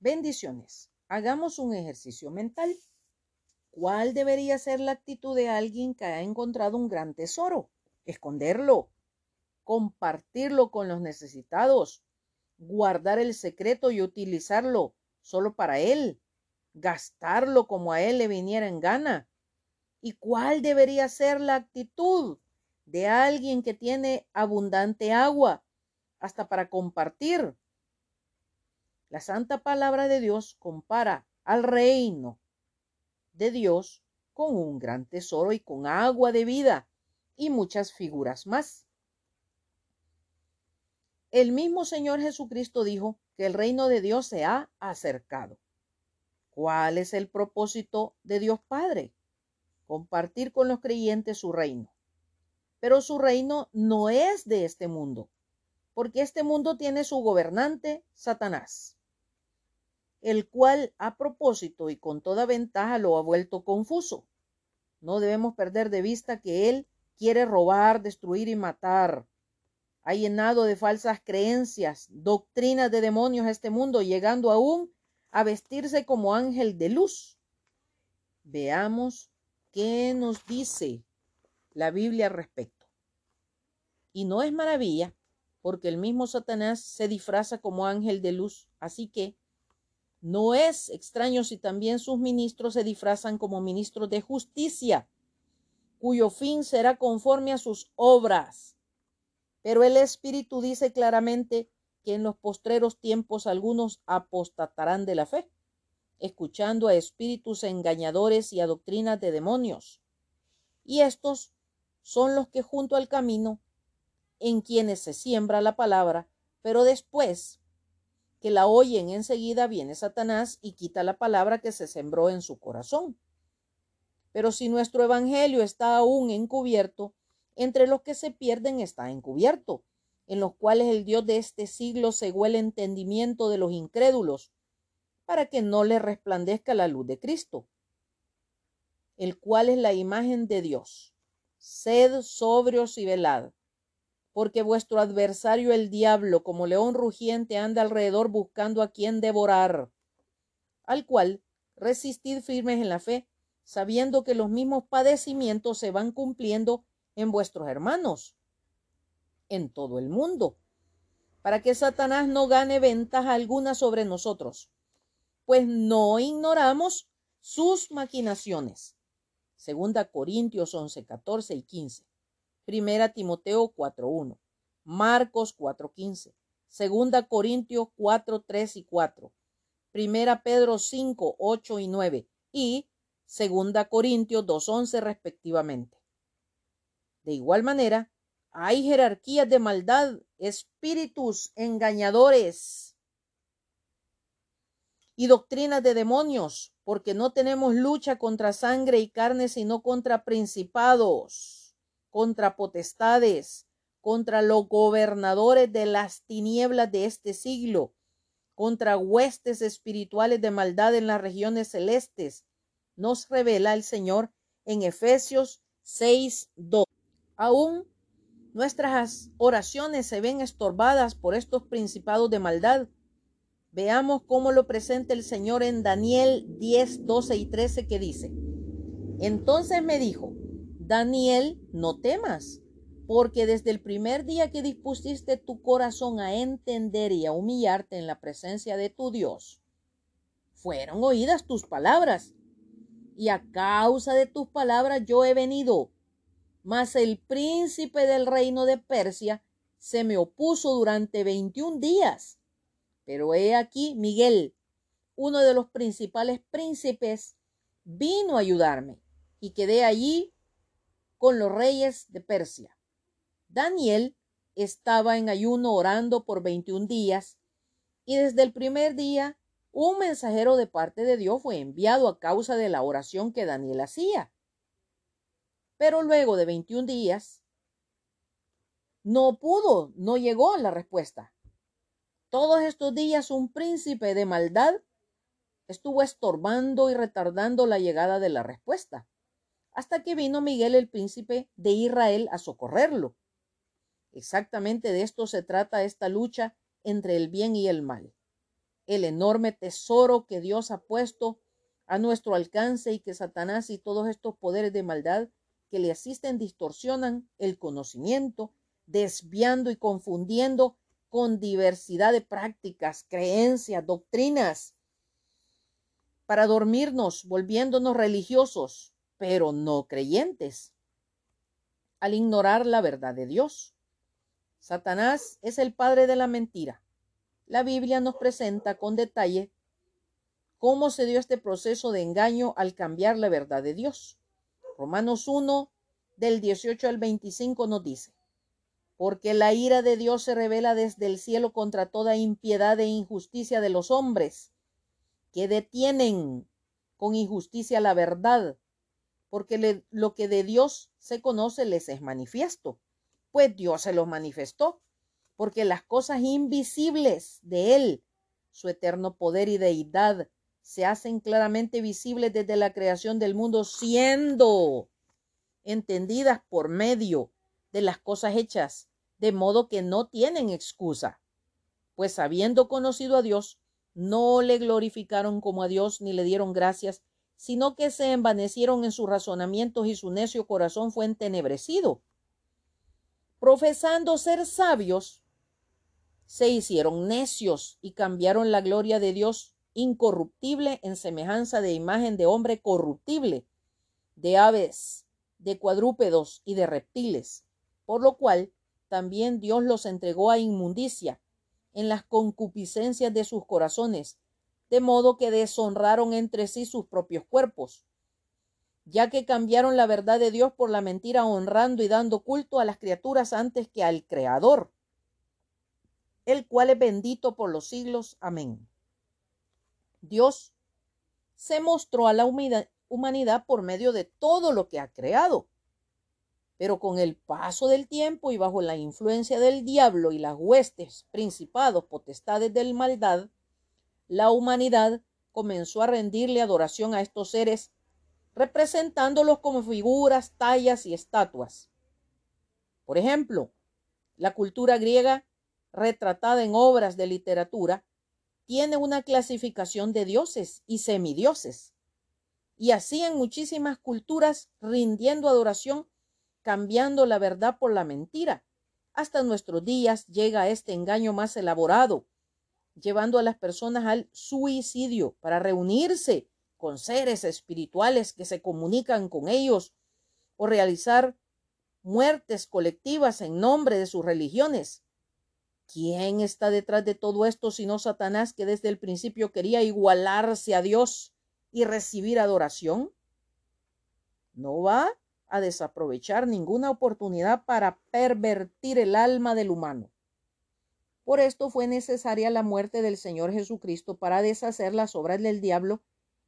Bendiciones. Hagamos un ejercicio mental. ¿Cuál debería ser la actitud de alguien que ha encontrado un gran tesoro? Esconderlo, compartirlo con los necesitados, guardar el secreto y utilizarlo solo para él, gastarlo como a él le viniera en gana. ¿Y cuál debería ser la actitud de alguien que tiene abundante agua hasta para compartir? La santa palabra de Dios compara al reino de Dios con un gran tesoro y con agua de vida y muchas figuras más. El mismo Señor Jesucristo dijo que el reino de Dios se ha acercado. ¿Cuál es el propósito de Dios Padre? Compartir con los creyentes su reino. Pero su reino no es de este mundo, porque este mundo tiene su gobernante, Satanás, el cual a propósito y con toda ventaja lo ha vuelto confuso. No debemos perder de vista que él quiere robar, destruir y matar ha llenado de falsas creencias, doctrinas de demonios a este mundo, llegando aún a vestirse como ángel de luz. Veamos qué nos dice la Biblia al respecto. Y no es maravilla, porque el mismo Satanás se disfraza como ángel de luz, así que no es extraño si también sus ministros se disfrazan como ministros de justicia, cuyo fin será conforme a sus obras. Pero el Espíritu dice claramente que en los postreros tiempos algunos apostatarán de la fe, escuchando a espíritus engañadores y a doctrinas de demonios. Y estos son los que junto al camino, en quienes se siembra la palabra, pero después que la oyen enseguida viene Satanás y quita la palabra que se sembró en su corazón. Pero si nuestro evangelio está aún encubierto, entre los que se pierden está encubierto, en los cuales el Dios de este siglo cegó el entendimiento de los incrédulos, para que no les resplandezca la luz de Cristo, el cual es la imagen de Dios. Sed sobrios y velad, porque vuestro adversario el diablo, como león rugiente, anda alrededor buscando a quien devorar, al cual resistid firmes en la fe, sabiendo que los mismos padecimientos se van cumpliendo en vuestros hermanos, en todo el mundo, para que Satanás no gane ventaja alguna sobre nosotros, pues no ignoramos sus maquinaciones. Segunda Corintios 11, 14 y 15. Primera Timoteo 4.1. Marcos 4.15. Segunda Corintios 4, 3 y 4. Primera Pedro 5, 8 y 9. Y Segunda Corintios 2.11 respectivamente. De igual manera, hay jerarquías de maldad, espíritus engañadores y doctrinas de demonios, porque no tenemos lucha contra sangre y carne, sino contra principados, contra potestades, contra los gobernadores de las tinieblas de este siglo, contra huestes espirituales de maldad en las regiones celestes, nos revela el Señor en Efesios 6, 2. Aún nuestras oraciones se ven estorbadas por estos principados de maldad. Veamos cómo lo presenta el Señor en Daniel 10, 12 y 13 que dice, entonces me dijo, Daniel, no temas, porque desde el primer día que dispusiste tu corazón a entender y a humillarte en la presencia de tu Dios, fueron oídas tus palabras, y a causa de tus palabras yo he venido mas el príncipe del reino de Persia se me opuso durante veintiún días. Pero he aquí Miguel, uno de los principales príncipes, vino a ayudarme y quedé allí con los reyes de Persia. Daniel estaba en ayuno orando por veintiún días y desde el primer día un mensajero de parte de Dios fue enviado a causa de la oración que Daniel hacía. Pero luego de 21 días, no pudo, no llegó la respuesta. Todos estos días un príncipe de maldad estuvo estorbando y retardando la llegada de la respuesta, hasta que vino Miguel el príncipe de Israel a socorrerlo. Exactamente de esto se trata esta lucha entre el bien y el mal. el enorme tesoro que Dios ha puesto a nuestro alcance y que Satanás y todos estos poderes de maldad que le asisten distorsionan el conocimiento, desviando y confundiendo con diversidad de prácticas, creencias, doctrinas, para dormirnos, volviéndonos religiosos, pero no creyentes, al ignorar la verdad de Dios. Satanás es el padre de la mentira. La Biblia nos presenta con detalle cómo se dio este proceso de engaño al cambiar la verdad de Dios. Romanos 1, del 18 al 25 nos dice, porque la ira de Dios se revela desde el cielo contra toda impiedad e injusticia de los hombres, que detienen con injusticia la verdad, porque lo que de Dios se conoce les es manifiesto, pues Dios se los manifestó, porque las cosas invisibles de Él, su eterno poder y deidad, se hacen claramente visibles desde la creación del mundo, siendo entendidas por medio de las cosas hechas, de modo que no tienen excusa, pues habiendo conocido a Dios, no le glorificaron como a Dios ni le dieron gracias, sino que se envanecieron en sus razonamientos y su necio corazón fue entenebrecido. Profesando ser sabios, se hicieron necios y cambiaron la gloria de Dios incorruptible en semejanza de imagen de hombre corruptible, de aves, de cuadrúpedos y de reptiles, por lo cual también Dios los entregó a inmundicia en las concupiscencias de sus corazones, de modo que deshonraron entre sí sus propios cuerpos, ya que cambiaron la verdad de Dios por la mentira, honrando y dando culto a las criaturas antes que al Creador, el cual es bendito por los siglos. Amén. Dios se mostró a la humanidad por medio de todo lo que ha creado. Pero con el paso del tiempo y bajo la influencia del diablo y las huestes, principados, potestades del maldad, la humanidad comenzó a rendirle adoración a estos seres, representándolos como figuras, tallas y estatuas. Por ejemplo, la cultura griega, retratada en obras de literatura, tiene una clasificación de dioses y semidioses y así en muchísimas culturas rindiendo adoración, cambiando la verdad por la mentira. Hasta nuestros días llega este engaño más elaborado, llevando a las personas al suicidio para reunirse con seres espirituales que se comunican con ellos o realizar muertes colectivas en nombre de sus religiones. ¿Quién está detrás de todo esto sino Satanás que desde el principio quería igualarse a Dios y recibir adoración, no va a desaprovechar ninguna oportunidad para pervertir el alma del humano. Por esto fue necesaria la muerte del Señor Jesucristo para deshacer las obras del diablo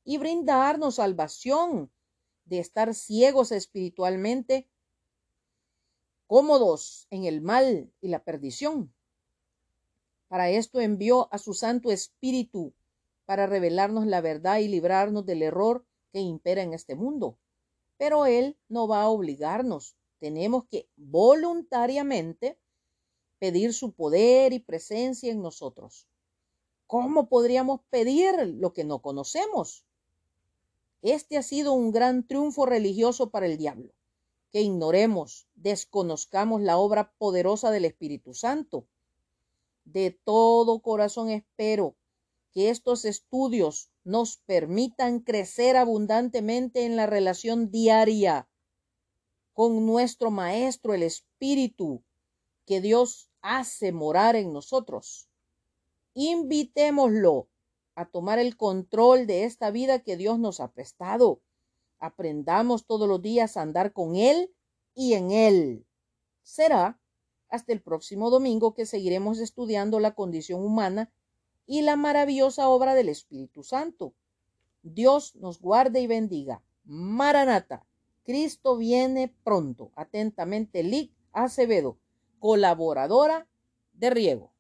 y brindarnos salvación de estar ciegos espiritualmente, cómodos en el mal y la perdición. Para esto envió a su Santo Espíritu para revelarnos la verdad y librarnos del error que impera en este mundo. Pero Él no va a obligarnos. Tenemos que voluntariamente pedir su poder y presencia en nosotros. ¿Cómo podríamos pedir lo que no conocemos? Este ha sido un gran triunfo religioso para el diablo, que ignoremos, desconozcamos la obra poderosa del Espíritu Santo. De todo corazón espero que estos estudios nos permitan crecer abundantemente en la relación diaria con nuestro Maestro, el Espíritu, que Dios hace morar en nosotros. Invitémoslo a tomar el control de esta vida que Dios nos ha prestado. Aprendamos todos los días a andar con Él y en Él. Será hasta el próximo domingo que seguiremos estudiando la condición humana y la maravillosa obra del Espíritu Santo. Dios nos guarde y bendiga. Maranata. Cristo viene pronto. Atentamente, Lic Acevedo, colaboradora de Riego.